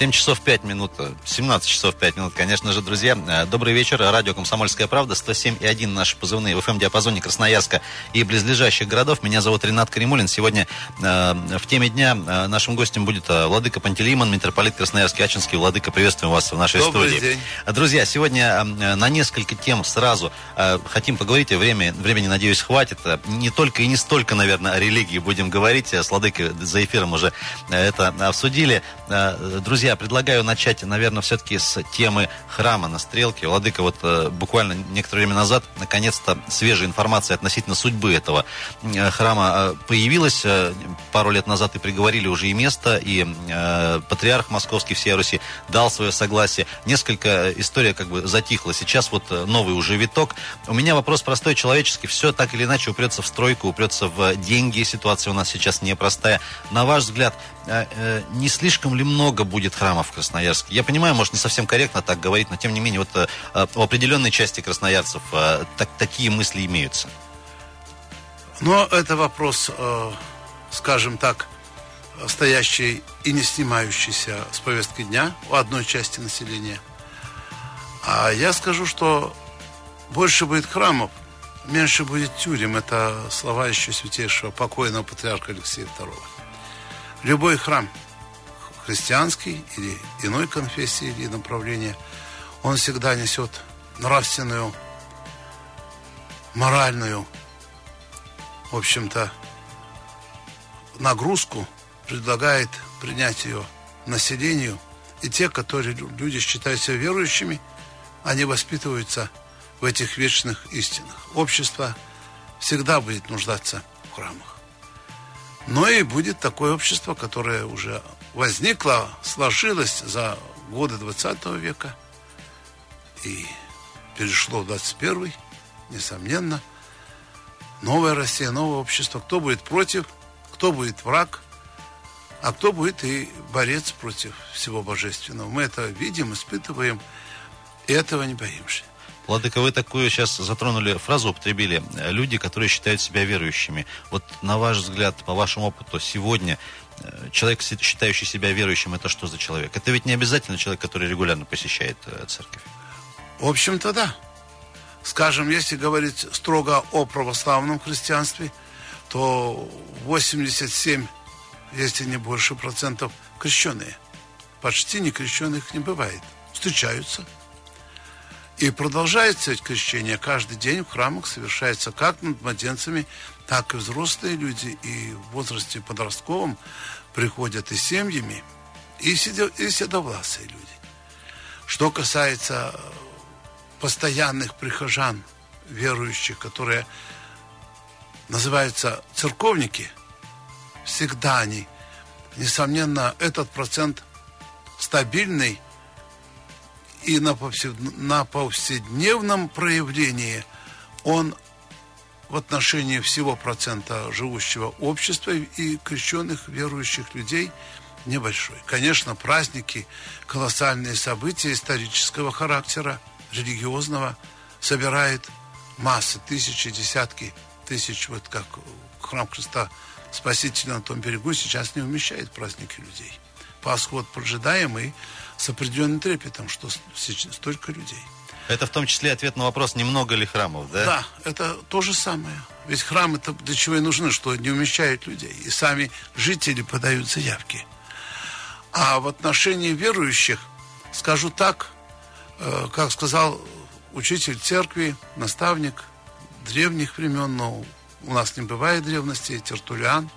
7 часов 5 минут, 17 часов 5 минут, конечно же, друзья. Э, добрый вечер. Радио «Комсомольская правда», 107 и 1 наши позывные в FM-диапазоне Красноярска и близлежащих городов. Меня зовут Ренат Каримулин. Сегодня э, в теме дня э, нашим гостем будет э, Владыка Пантелеймон, митрополит Красноярский Ачинский. Владыка, приветствуем вас в нашей Добрый студии. день. Друзья, сегодня э, на несколько тем сразу э, хотим поговорить. Время, времени, надеюсь, хватит. Э, Не только и не столько, наверное, о религии будем говорить. Э, С Владыкой за эфиром уже э, это обсудили. Э, Друзья, предлагаю начать, наверное, все-таки с темы храма на Стрелке. Владыка, вот э, буквально некоторое время назад, наконец-то, свежая информация относительно судьбы этого э, храма э, появилась. Пару лет назад и приговорили уже и место, и патриарх московский всей Руси дал свое согласие. Несколько история как бы затихла. Сейчас вот новый уже виток. У меня вопрос простой, человеческий. Все так или иначе упрется в стройку, упрется в деньги. Ситуация у нас сейчас непростая. На ваш взгляд, не слишком ли много будет храмов в Красноярске? Я понимаю, может, не совсем корректно так говорить, но тем не менее, вот э, э, у определенной части красноярцев э, так, такие мысли имеются. Но это вопрос, э, скажем так, стоящий и не снимающийся с повестки дня у одной части населения. А я скажу, что больше будет храмов, меньше будет тюрем. Это слова еще святейшего покойного патриарха Алексея II. Любой храм, христианский или иной конфессии или направления, он всегда несет нравственную, моральную, в общем-то, нагрузку, предлагает принять ее населению. И те, которые лю- люди считают себя верующими, они воспитываются в этих вечных истинах. Общество всегда будет нуждаться в храмах. Но и будет такое общество, которое уже возникло, сложилось за годы 20 века и перешло в 21 несомненно. Новая Россия, новое общество. Кто будет против, кто будет враг, а кто будет и борец против всего божественного. Мы это видим, испытываем, и этого не боимся. Владыка, вы такую сейчас затронули фразу, употребили. Люди, которые считают себя верующими. Вот на ваш взгляд, по вашему опыту, сегодня э, человек, считающий себя верующим, это что за человек? Это ведь не обязательно человек, который регулярно посещает э, церковь. В общем-то, да. Скажем, если говорить строго о православном христианстве, то 87, если не больше процентов, крещеные. Почти не крещенных не бывает. Встречаются. И продолжается ведь крещение. Каждый день в храмах совершается как над младенцами, так и взрослые люди. И в возрасте подростковом приходят и семьями, и, седо- и седовласые люди. Что касается э, постоянных прихожан, верующих, которые называются церковники, всегда они, несомненно, этот процент стабильный и на, повсед- на повседневном проявлении он в отношении всего процента живущего общества и крещенных верующих людей небольшой. Конечно, праздники, колоссальные события исторического характера, религиозного, собирает массы, тысячи, десятки тысяч, вот как храм Христа Спасителя на том берегу сейчас не умещает праздники людей. Пасху вот поджидаем и с определенным трепетом, что столько людей. Это в том числе ответ на вопрос, немного ли храмов, да? Да, это то же самое. Ведь храмы-то для чего и нужны, что не умещают людей. И сами жители подают заявки. А в отношении верующих, скажу так, э, как сказал учитель церкви, наставник древних времен, но у нас не бывает древности, Тертулиан,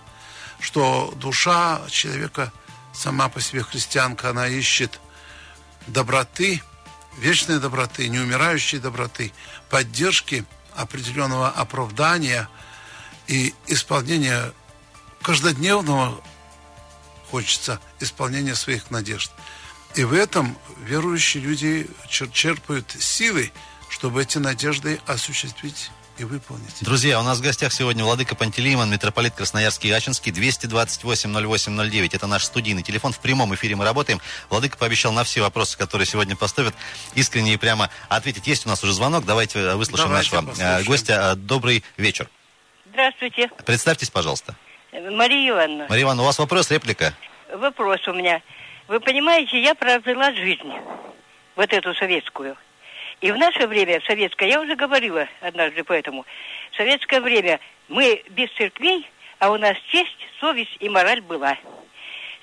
что душа человека сама по себе христианка, она ищет доброты, вечной доброты, неумирающей доброты, поддержки определенного оправдания и исполнения каждодневного хочется исполнения своих надежд. И в этом верующие люди чер- черпают силы, чтобы эти надежды осуществить и выполнить. Друзья, у нас в гостях сегодня Владыка Пантелеймон, митрополит Красноярский и Ачинский, 228-08-09. Это наш студийный телефон. В прямом эфире мы работаем. Владыка пообещал на все вопросы, которые сегодня поставят, искренне и прямо ответить. Есть у нас уже звонок. Давайте э, выслушаем Давайте нашего э, послушаем. гостя. Э, Добрый вечер. Здравствуйте. Представьтесь, пожалуйста. Мария Ивановна. Мария Ивановна, у вас вопрос, реплика? Вопрос у меня. Вы понимаете, я прожила жизнь, вот эту советскую. И в наше время, в советское, я уже говорила однажды поэтому, в советское время мы без церквей, а у нас честь, совесть и мораль была.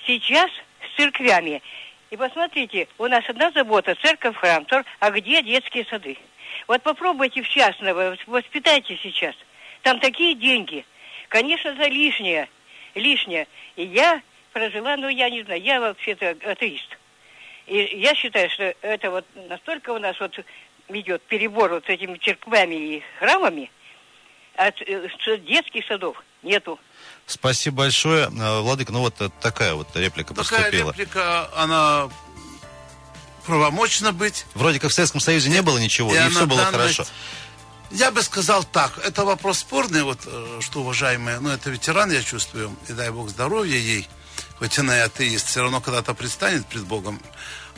Сейчас с церквями. И посмотрите, у нас одна забота, церковь, храм, а где детские сады? Вот попробуйте в частного, воспитайте сейчас. Там такие деньги. Конечно, за лишнее. Лишнее. И я прожила, ну, я не знаю, я вообще-то атеист. И я считаю, что это вот настолько у нас вот идет перебор вот с этими церквами и храмами, а детских садов нету. Спасибо большое. Э, Владыка, ну вот такая вот реплика такая поступила. Такая реплика, она правомочна быть. Вроде как в Советском Союзе не было ничего, и, и все было хорошо. Я бы сказал так, это вопрос спорный, вот э, что, уважаемые, ну, это ветеран, я чувствую, и дай бог здоровья ей, хоть она и атеист, все равно когда-то предстанет пред Богом.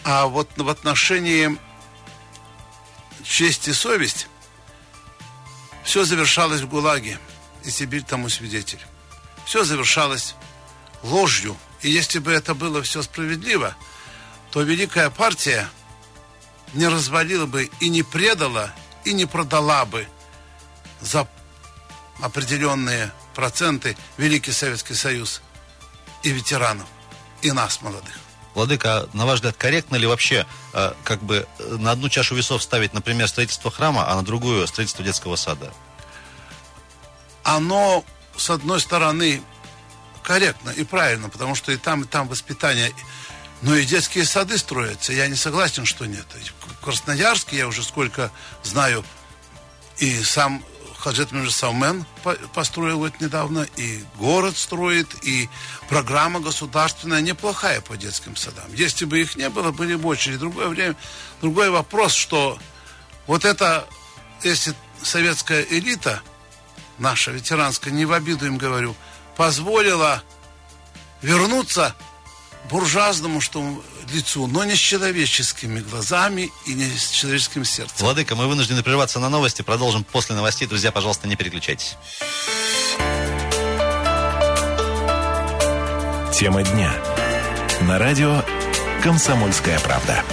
А вот в отношении честь и совесть все завершалось в ГУЛАГе, и Сибирь тому свидетель. Все завершалось ложью. И если бы это было все справедливо, то Великая партия не развалила бы и не предала, и не продала бы за определенные проценты Великий Советский Союз и ветеранов, и нас, молодых. Владыка, на ваш взгляд, корректно ли вообще э, как бы на одну чашу весов ставить, например, строительство храма, а на другую строительство детского сада? Оно, с одной стороны, корректно и правильно, потому что и там, и там воспитание. Но и детские сады строятся. Я не согласен, что нет. В Красноярске я уже сколько знаю, и сам Хаджет Мирсаумен построил вот недавно, и город строит, и программа государственная неплохая по детским садам. Если бы их не было, были бы очереди. Другое время, другой вопрос, что вот это, если советская элита, наша ветеранская, не в обиду им говорю, позволила вернуться буржуазному что лицу, но не с человеческими глазами и не с человеческим сердцем. Владыка, мы вынуждены прерваться на новости. Продолжим после новостей. Друзья, пожалуйста, не переключайтесь. Тема дня. На радио «Комсомольская правда».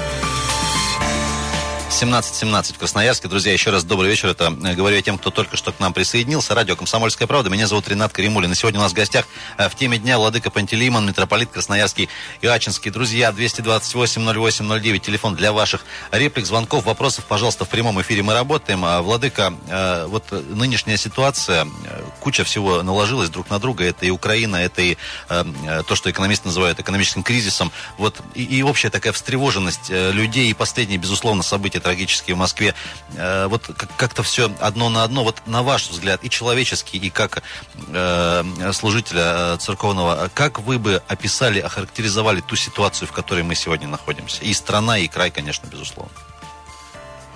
17.17 в Красноярске. Друзья, еще раз добрый вечер. Это э, говорю я тем, кто только что к нам присоединился. Радио «Комсомольская правда». Меня зовут Ренат Каримулин. И сегодня у нас в гостях э, в теме дня Владыка Пантелеймон, митрополит Красноярский и Ачинский. Друзья, 228-08-09, телефон для ваших реплик, звонков, вопросов, пожалуйста, в прямом эфире мы работаем. А, Владыка, э, вот нынешняя ситуация, куча всего наложилась друг на друга. Это и Украина, это и то, что экономисты называют экономическим кризисом. Вот и, и общая такая встревоженность людей и последние, безусловно, события трагические в Москве. Э, вот как-то все одно на одно. Вот на ваш взгляд, и человеческий, и как э, служителя э, церковного, как вы бы описали, охарактеризовали ту ситуацию, в которой мы сегодня находимся? И страна, и край, конечно, безусловно.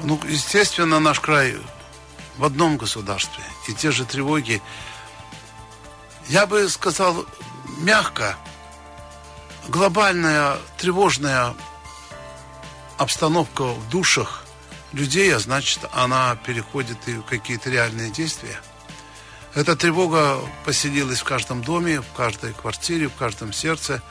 Ну, естественно, наш край в одном государстве. И те же тревоги. Я бы сказал мягко, глобальная тревожная обстановка в душах людей, а значит, она переходит и в какие-то реальные действия. Эта тревога поселилась в каждом доме, в каждой квартире, в каждом сердце,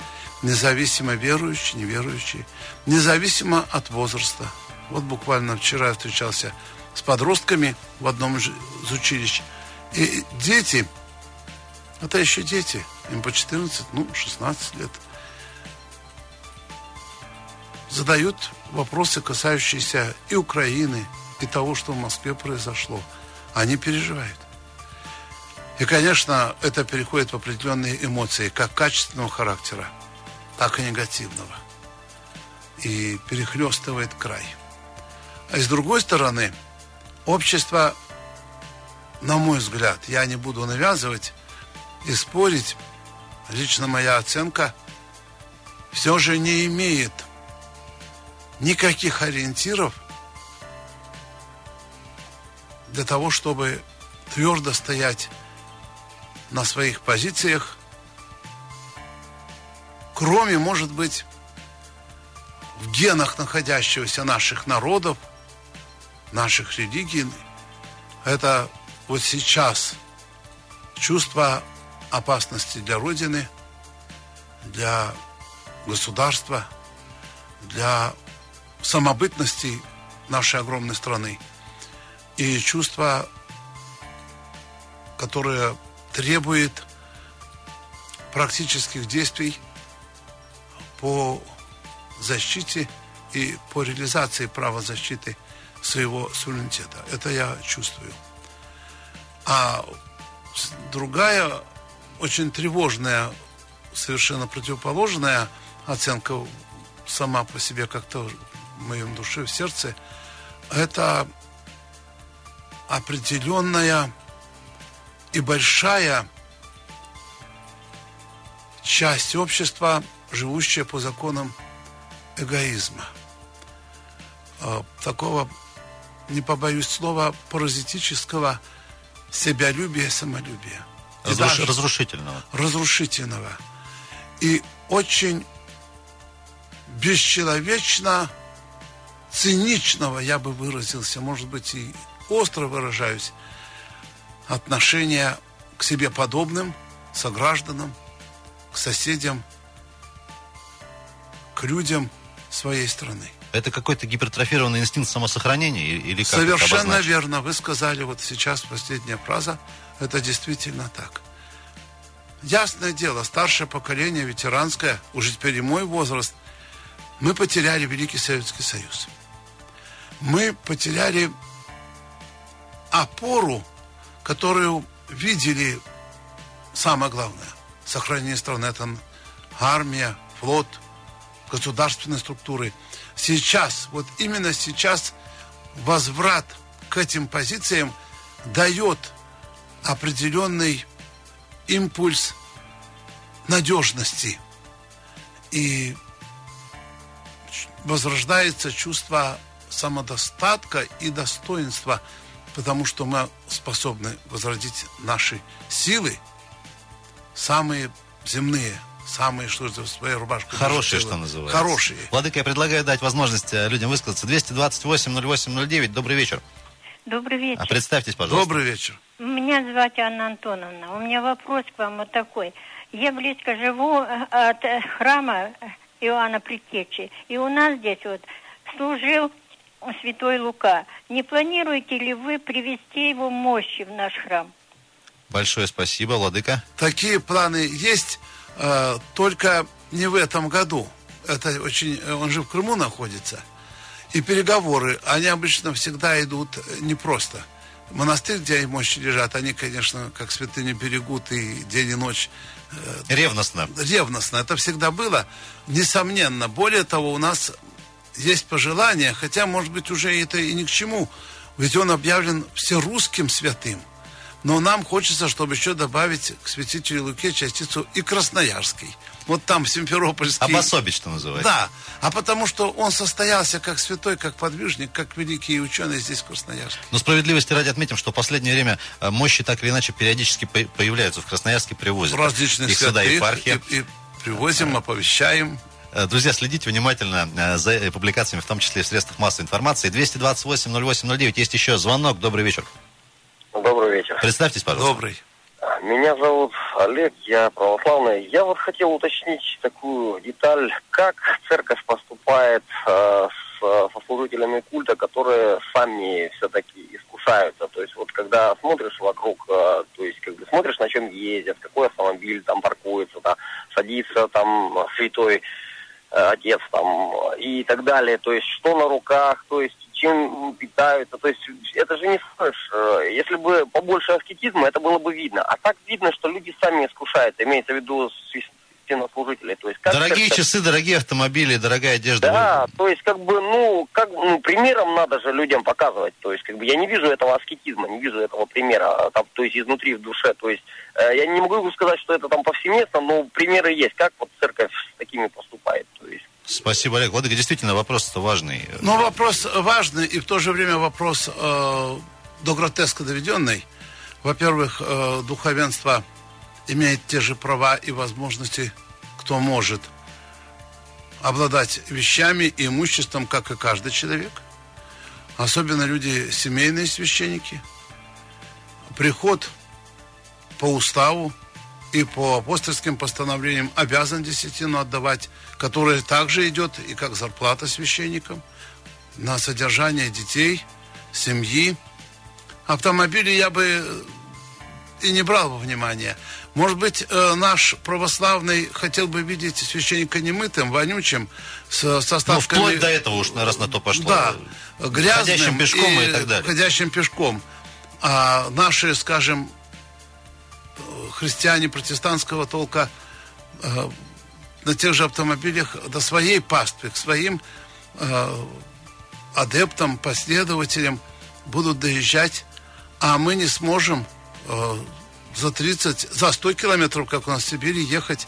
независимо верующий, неверующий, независимо от возраста. Вот буквально вчера я встречался с подростками в одном из училищ. И дети, это еще дети, им по 14, ну, 16 лет, задают вопросы, касающиеся и Украины, и того, что в Москве произошло. Они переживают. И, конечно, это переходит в определенные эмоции, как качественного характера, так и негативного. И перехлестывает край. А с другой стороны, общество, на мой взгляд, я не буду навязывать и спорить, лично моя оценка, все же не имеет никаких ориентиров для того, чтобы твердо стоять на своих позициях, кроме, может быть, в генах находящегося наших народов, наших религий, это вот сейчас чувство опасности для Родины, для государства, для самобытности нашей огромной страны. И чувство, которое требует практических действий по защите и по реализации права защиты своего суверенитета. Это я чувствую. А другая, очень тревожная, совершенно противоположная оценка сама по себе как-то в моем душе, в сердце, это определенная и большая часть общества, живущая по законам эгоизма. А, такого, не побоюсь слова, паразитического себялюбия, самолюбия. Разруш... Разрушительного. Разрушительного. И очень бесчеловечно циничного, я бы выразился, может быть, и остро выражаюсь, отношения к себе подобным, согражданам, к соседям, к людям своей страны. Это какой-то гипертрофированный инстинкт самосохранения или как Совершенно верно. Вы сказали вот сейчас последняя фраза. Это действительно так. Ясное дело, старшее поколение, ветеранское, уже теперь и мой возраст, мы потеряли Великий Советский Союз. Мы потеряли опору, которую видели, самое главное, сохранение страны. Это армия, флот, государственные структуры. Сейчас, вот именно сейчас возврат к этим позициям дает определенный импульс надежности. И возрождается чувство самодостатка и достоинства, потому что мы способны возродить наши силы, самые земные, самые, что это, своей рубашкой. Хорошие, что называется. Хорошие. Владыка, я предлагаю дать возможность э, людям высказаться. 228-08-09, добрый вечер. Добрый вечер. А представьтесь, пожалуйста. Добрый вечер. Меня зовут Анна Антоновна. У меня вопрос к вам вот такой. Я близко живу э, от э, храма Иоанна Предтечи. И у нас здесь вот служил святой Лука. Не планируете ли вы привести его мощи в наш храм? Большое спасибо, Владыка. Такие планы есть, э, только не в этом году. Это очень, он же в Крыму находится. И переговоры, они обычно всегда идут непросто. Монастырь, где мощи лежат, они, конечно, как святыни берегут и день и ночь Э, ревностно. Ревностно. Это всегда было. Несомненно. Более того, у нас есть пожелание, хотя, может быть, уже это и ни к чему. Ведь он объявлен всерусским святым. Но нам хочется, чтобы еще добавить к святителю Луке частицу и Красноярский. Вот там Симферопольский. Обособить, что называется. Да. А потому что он состоялся как святой, как подвижник, как великий ученый здесь в Красноярске. Но справедливости ради отметим, что в последнее время э, мощи так или иначе периодически появляются в Красноярске, привозят. Различные их сюда епархия. И, и привозим, оповещаем. Э, друзья, следите внимательно э, за публикациями, в том числе в средствах массовой информации. 228-08-09. Есть еще звонок. Добрый вечер. Добрый вечер. Представьтесь, пожалуйста. Добрый. Меня зовут Олег, я православный. Я вот хотел уточнить такую деталь, как церковь поступает э, с, со служителями культа, которые сами все-таки искушаются. То есть вот когда смотришь вокруг, э, то есть как бы смотришь, на чем ездят, какой автомобиль там паркуется, да, садится там святой э, отец там и так далее. То есть что на руках, то есть чем питаются. То есть это же не слышь. Э, если бы побольше аскетизма, это было бы видно. А так видно, что люди сами искушаются, имеется в виду священнослужителей. То есть, как дорогие это... часы, дорогие автомобили, дорогая одежда. Да, то есть как бы, ну, как ну, примером надо же людям показывать. То есть как бы я не вижу этого аскетизма, не вижу этого примера, а, там, то есть изнутри в душе. То есть э, я не могу сказать, что это там повсеместно, но примеры есть, как вот церковь с такими поступает. То есть Спасибо, Олег. Владыка, действительно, вопрос-то важный. Ну, вопрос важный и в то же время вопрос э, до гротеска доведенный. Во-первых, э, духовенство имеет те же права и возможности, кто может обладать вещами и имуществом, как и каждый человек. Особенно люди, семейные священники. Приход по уставу и по апостольским постановлениям обязан десятину отдавать, которая также идет и как зарплата священникам на содержание детей, семьи. Автомобили я бы и не брал во внимание. Может быть, э, наш православный хотел бы видеть священника немытым, вонючим, с, со ставками... Ну, вплоть до этого уж, раз на то пошло. Да, грязным. Ходящим пешком и, и так далее. Ходящим пешком. А наши, скажем, христиане протестантского толка э, на тех же автомобилях до своей паствы, к своим э, адептам, последователям будут доезжать, а мы не сможем э, за 30, за 100 километров, как у нас в Сибири, ехать,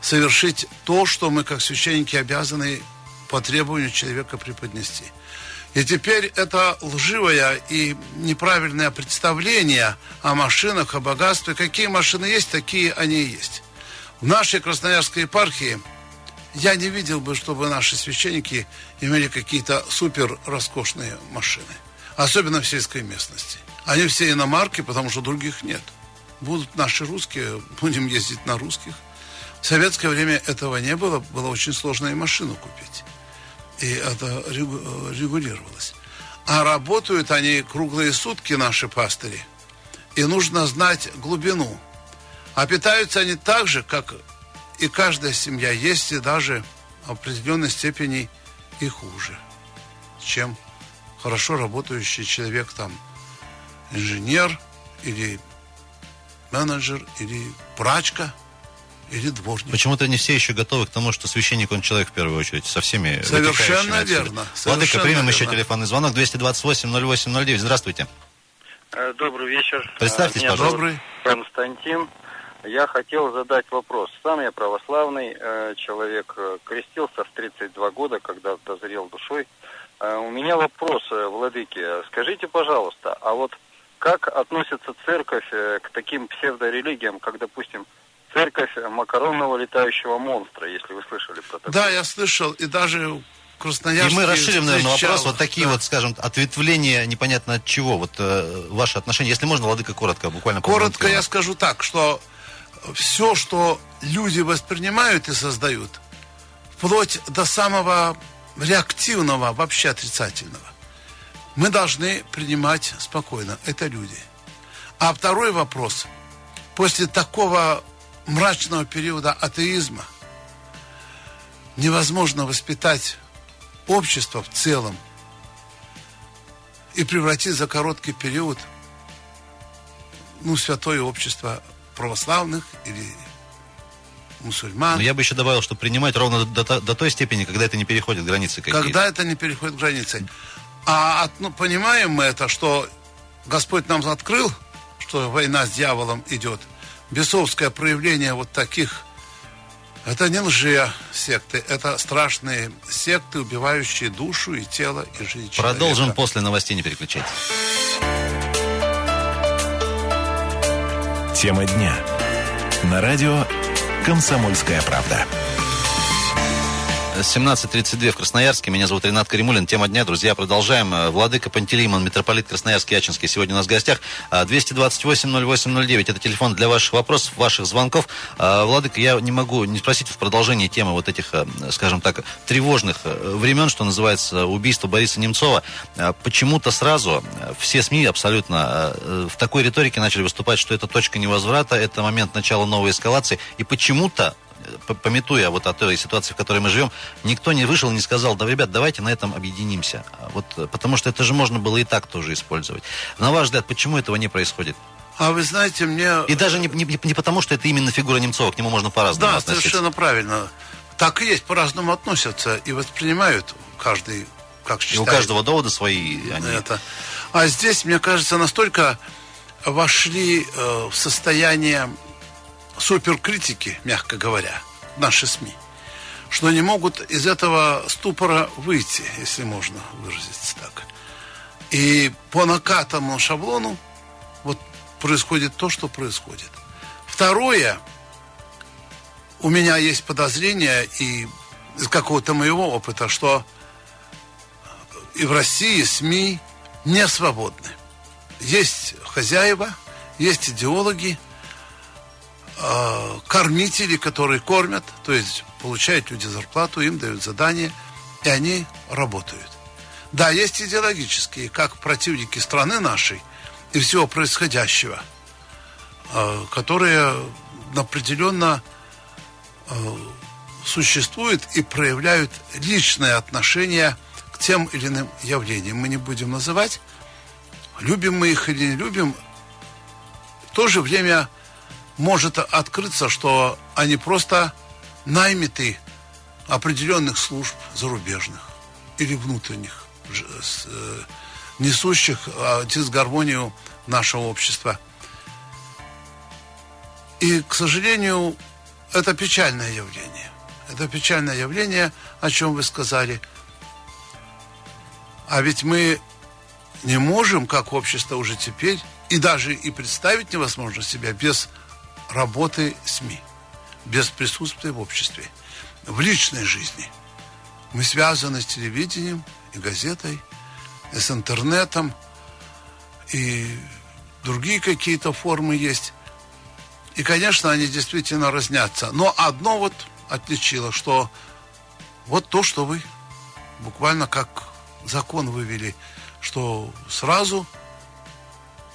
совершить то, что мы, как священники, обязаны по требованию человека преподнести. И теперь это лживое и неправильное представление о машинах, о богатстве. Какие машины есть, такие они и есть. В нашей Красноярской епархии я не видел бы, чтобы наши священники имели какие-то супер роскошные машины. Особенно в сельской местности. Они все иномарки, потому что других нет. Будут наши русские, будем ездить на русских. В советское время этого не было, было очень сложно и машину купить. И это регулировалось. А работают они круглые сутки, наши пастыри. И нужно знать глубину. А питаются они так же, как и каждая семья. Есть и даже в определенной степени и хуже, чем хорошо работающий человек там, инженер или менеджер или прачка или дворник. Почему-то не все еще готовы к тому, что священник, он человек в первую очередь, со всеми Совершенно верно. Владыка, примем верно. еще телефонный звонок 228-08-09. Здравствуйте. Э, добрый вечер. Представьтесь, Меня пожалуйста. Добрый. Константин. Я хотел задать вопрос. Сам я православный э, человек, э, крестился в 32 года, когда дозрел душой. Э, у меня вопрос, э, Владыки. Скажите, пожалуйста, а вот как относится церковь э, к таким псевдорелигиям, как, допустим, церковь макаронного летающего монстра, если вы слышали про такое? Да, я слышал, и даже Красноярске И мы расширим, наверное, вопрос. Вот такие да. вот, скажем, ответвления непонятно от чего. Вот э, ваши отношения. Если можно, Владыка, коротко, буквально. Коротко я скажу так, что все, что люди воспринимают и создают, вплоть до самого реактивного, вообще отрицательного, мы должны принимать спокойно. Это люди. А второй вопрос. После такого мрачного периода атеизма невозможно воспитать общество в целом и превратить за короткий период ну, святое общество православных или мусульман. Но я бы еще добавил, что принимать ровно до, до, той степени, когда это не переходит границы какие-то. Когда это не переходит границы. А от, ну, понимаем мы это, что Господь нам открыл, что война с дьяволом идет. Бесовское проявление вот таких, это не лжи секты, это страшные секты, убивающие душу и тело и жизнь Продолжим человека. после новостей, не переключайтесь. Тема дня. На радио «Комсомольская правда». 17.32 в Красноярске. Меня зовут Ренат Каримулин. Тема дня, друзья, продолжаем. Э, Владыка Пантелеймон, митрополит Красноярский Ячинский, сегодня у нас в гостях. 228-08-09. Э, Это телефон для ваших вопросов, ваших звонков. Э, Владыка, я не могу не спросить в продолжении темы вот этих, скажем так, тревожных времен, что называется убийство Бориса Немцова. Почему-то сразу все СМИ абсолютно в такой риторике начали выступать, что это точка невозврата, это момент начала новой эскалации. И почему-то пометуя вот о той ситуации, в которой мы живем, никто не вышел и не сказал, да, ребят, давайте на этом объединимся. Вот, потому что это же можно было и так тоже использовать. На ваш взгляд, почему этого не происходит? А вы знаете, мне... И даже не, не, не потому, что это именно фигура Немцова, к нему можно по-разному Да, относиться. совершенно правильно. Так и есть, по-разному относятся и воспринимают каждый, как считает. И у каждого довода свои. Они... Это. А здесь, мне кажется, настолько вошли э, в состояние суперкритики, мягко говоря, наши СМИ, что не могут из этого ступора выйти, если можно выразиться так. И по накатанному шаблону вот происходит то, что происходит. Второе, у меня есть подозрение и из какого-то моего опыта, что и в России СМИ не свободны. Есть хозяева, есть идеологи, э, кормители, которые кормят, то есть получают люди зарплату, им дают задание, и они работают. Да, есть идеологические, как противники страны нашей и всего происходящего, э, которые определенно э, существуют и проявляют личное отношение к тем или иным явлениям. Мы не будем называть, любим мы их или не любим, в то же время может открыться, что они просто наймиты определенных служб зарубежных или внутренних, э, несущих а, дисгармонию нашего общества. И, к сожалению, это печальное явление. Это печальное явление, о чем вы сказали. А ведь мы не можем, как общество уже теперь, и даже и представить невозможно себя без работы СМИ, без присутствия в обществе, в личной жизни. Мы связаны с телевидением и газетой, и с интернетом, и другие какие-то формы есть. И, конечно, они действительно разнятся. Но одно вот отличило, что вот то, что вы буквально как закон вывели, что сразу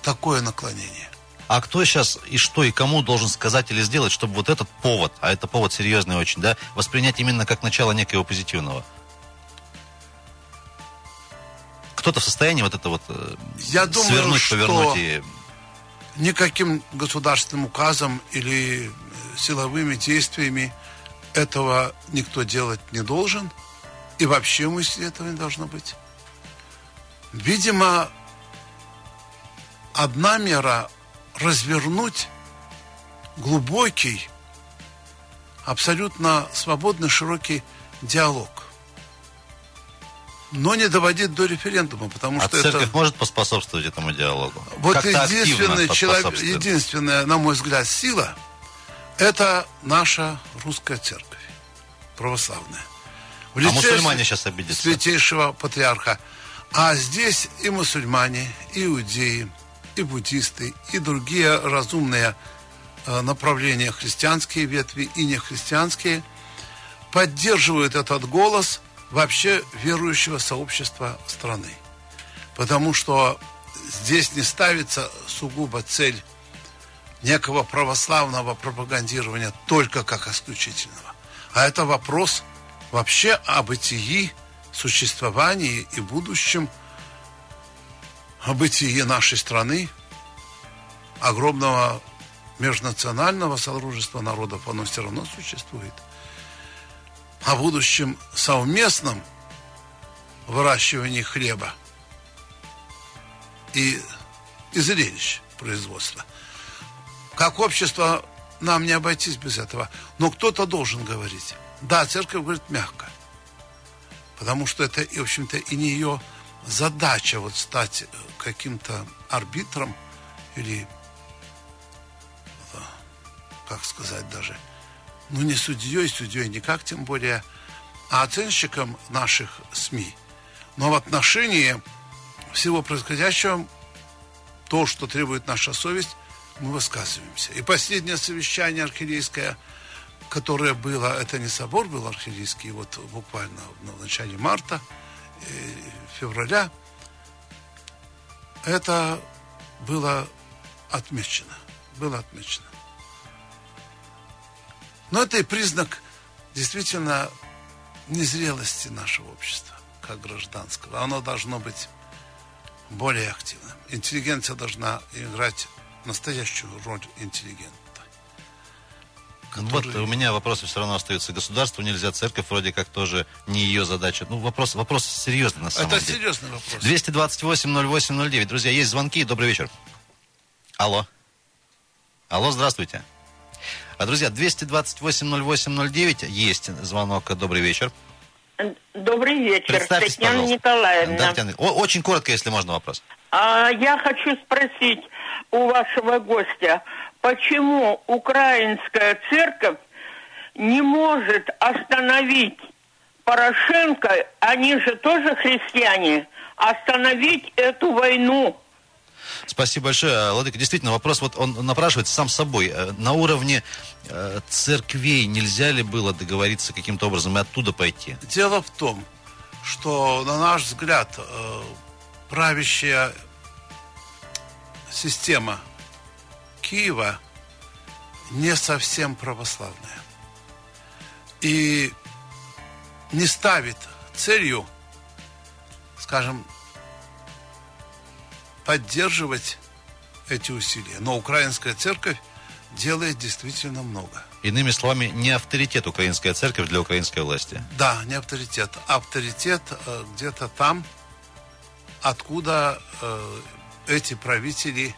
такое наклонение. А кто сейчас и что и кому должен сказать или сделать, чтобы вот этот повод, а это повод серьезный очень, да, воспринять именно как начало некого позитивного? Кто-то в состоянии вот это вот э, Я думаю, свернуть, что повернуть и... Никаким государственным указом или э, силовыми действиями этого никто делать не должен. И вообще мысли этого не должно быть. Видимо, одна мера развернуть глубокий, абсолютно свободный, широкий диалог. Но не доводить до референдума, потому а что церковь это... может поспособствовать этому диалогу? Вот Как-то единственный человек, единственная, на мой взгляд, сила – это наша русская церковь, православная. В А лице мусульмане сейчас обидятся. святейшего патриарха. А здесь и мусульмане, и иудеи, и буддисты, и другие разумные э, направления, христианские ветви и нехристианские, поддерживают этот голос вообще верующего сообщества страны. Потому что здесь не ставится сугубо цель некого православного пропагандирования только как исключительного. А это вопрос вообще о бытии, существовании и будущем, о нашей страны, огромного межнационального содружества народов, оно все равно существует. О будущем совместном выращивании хлеба и, и зрелищ производства. Как общество нам не обойтись без этого. Но кто-то должен говорить. Да, церковь говорит мягко. Потому что это, в общем-то, и не ее задача вот стать каким-то арбитром или, э, как сказать даже, ну не судьей, судьей никак, тем более, а оценщиком наших СМИ. Но в отношении всего происходящего, то, что требует наша совесть, мы высказываемся. И последнее совещание архиерейское, которое было, это не собор был архиерейский, вот буквально в начале марта, э, февраля, это было отмечено. Было отмечено. Но это и признак действительно незрелости нашего общества, как гражданского. Оно должно быть более активным. Интеллигенция должна играть настоящую роль интеллигента. Ну Вот у меня вопросы все равно остаются. Государству нельзя, церковь вроде как тоже не ее задача. Ну, вопрос, вопрос серьезный на самом Это деле. серьезный вопрос. 228-08-09. Друзья, есть звонки. Добрый вечер. Алло. Алло, здравствуйте. А, друзья, 228-08-09. Есть звонок. Добрый вечер. Добрый вечер, Представьтесь, Татьяна пожалуйста. Николаевна. Да, Татьяна, о- очень коротко, если можно вопрос. А, я хочу спросить у вашего гостя, почему украинская церковь не может остановить Порошенко, они же тоже христиане, остановить эту войну? Спасибо большое. Владыка, действительно, вопрос вот он напрашивается сам собой. Э, На уровне э, церквей нельзя ли было договориться каким-то образом и оттуда пойти? Дело в том, что, на наш взгляд, э, правящая система Киева не совсем православная. И не ставит целью, скажем, поддерживать эти усилия. Но украинская церковь делает действительно много. Иными словами, не авторитет украинская церковь для украинской власти. Да, не авторитет. Авторитет э, где-то там, откуда э, эти правители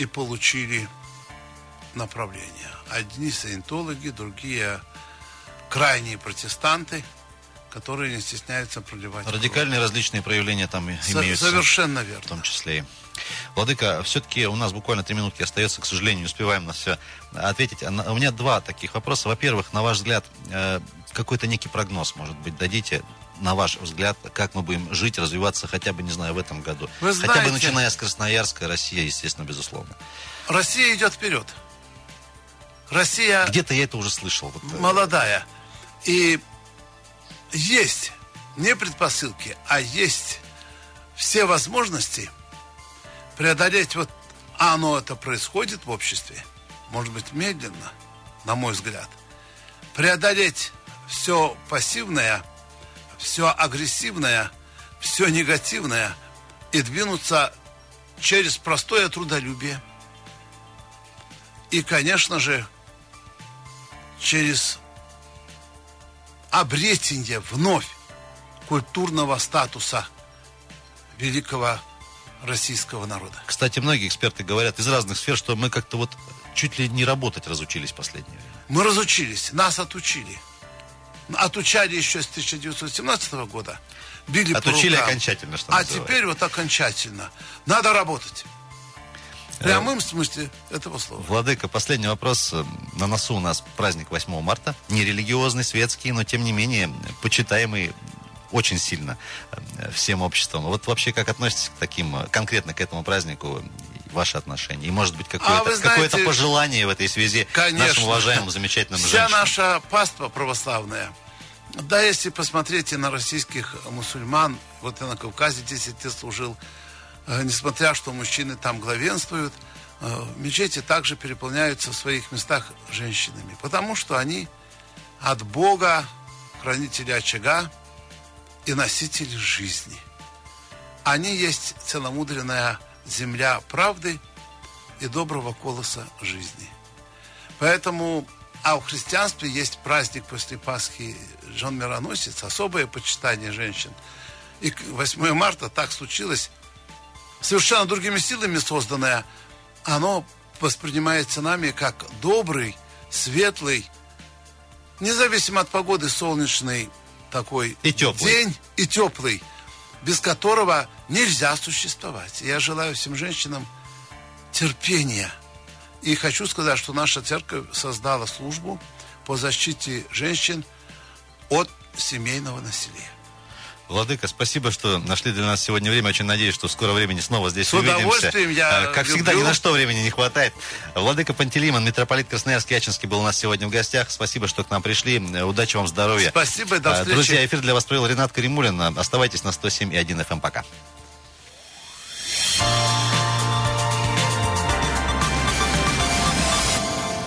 и получили направление. Одни саентологи, другие крайние протестанты, которые не стесняются проливать. кровь. Радикальные различные проявления там Со- имеются. Совершенно В верно. том числе и. Владыка, все-таки у нас буквально три минутки остается, к сожалению, не успеваем на все ответить. А У меня два таких вопроса. Во-первых, на ваш взгляд, э, какой-то некий прогноз, может быть, дадите, на ваш взгляд, как мы будем жить, развиваться хотя бы, не знаю, в этом году. Вы хотя бы знаете- начиная с Красноярска, Россия, естественно, безусловно. Россия идет вперед. Россия Где-то я это уже слышал. Вот, э, молодая. И есть не предпосылки, а есть все возможности преодолеть вот а оно это происходит в обществе, может быть, медленно, на мой взгляд, преодолеть все пассивное, все агрессивное, все негативное и двинуться через простое трудолюбие. И, конечно же, через обретение вновь культурного статуса великого российского народа. Кстати, многие эксперты говорят из разных сфер, что мы как-то вот чуть ли не работать разучились в последнее время. Мы разучились, нас отучили. Отучали еще с 1917 года. Били по Отучили рукам. окончательно, что А называется. теперь вот окончательно. Надо работать. В прямом смысле этого слова. Владыка, последний вопрос. На носу у нас праздник 8 марта. Не религиозный, светский, но тем не менее почитаемый очень сильно э, всем обществом. Вот вообще как относитесь к таким, э, конкретно к этому празднику, ваши отношения? И может быть какое-то, А знаете, какое-то пожелание в этой связи Конечно. нашим уважаемым, замечательным Вся женщинам? наша паства православная, да если посмотрите на российских мусульман, вот я на Кавказе 10 лет служил, э, несмотря что мужчины там главенствуют, э, мечети также переполняются в своих местах женщинами, потому что они от Бога, хранители очага и носители жизни. Они есть целомудренная земля правды и доброго колоса жизни. Поэтому, а у христианстве есть праздник после Пасхи Жен Мироносец, особое почитание женщин. И к- 8 марта так случилось, совершенно другими силами созданное, оно воспринимается нами как добрый, светлый, независимо от погоды, солнечный такой И теплый. день и теплый, без которого нельзя существовать. Я желаю всем женщинам терпения. И хочу сказать, что наша церковь создала службу по защите женщин от семейного насилия. Владыка, спасибо, что нашли для нас сегодня время. Очень надеюсь, что в скором времени снова здесь С увидимся. удовольствием, я А, Как всегда, люблю. ни на что времени не хватает. Владыка Пантелеймон, митрополит Красноярский Ячинский был у нас сегодня в гостях. Спасибо, что к нам пришли. Удачи вам, здоровья. Спасибо до А, встречи. Друзья, эфир для вас провел Ренат Каримулин. Оставайтесь на 107 и 1 FM. Пока.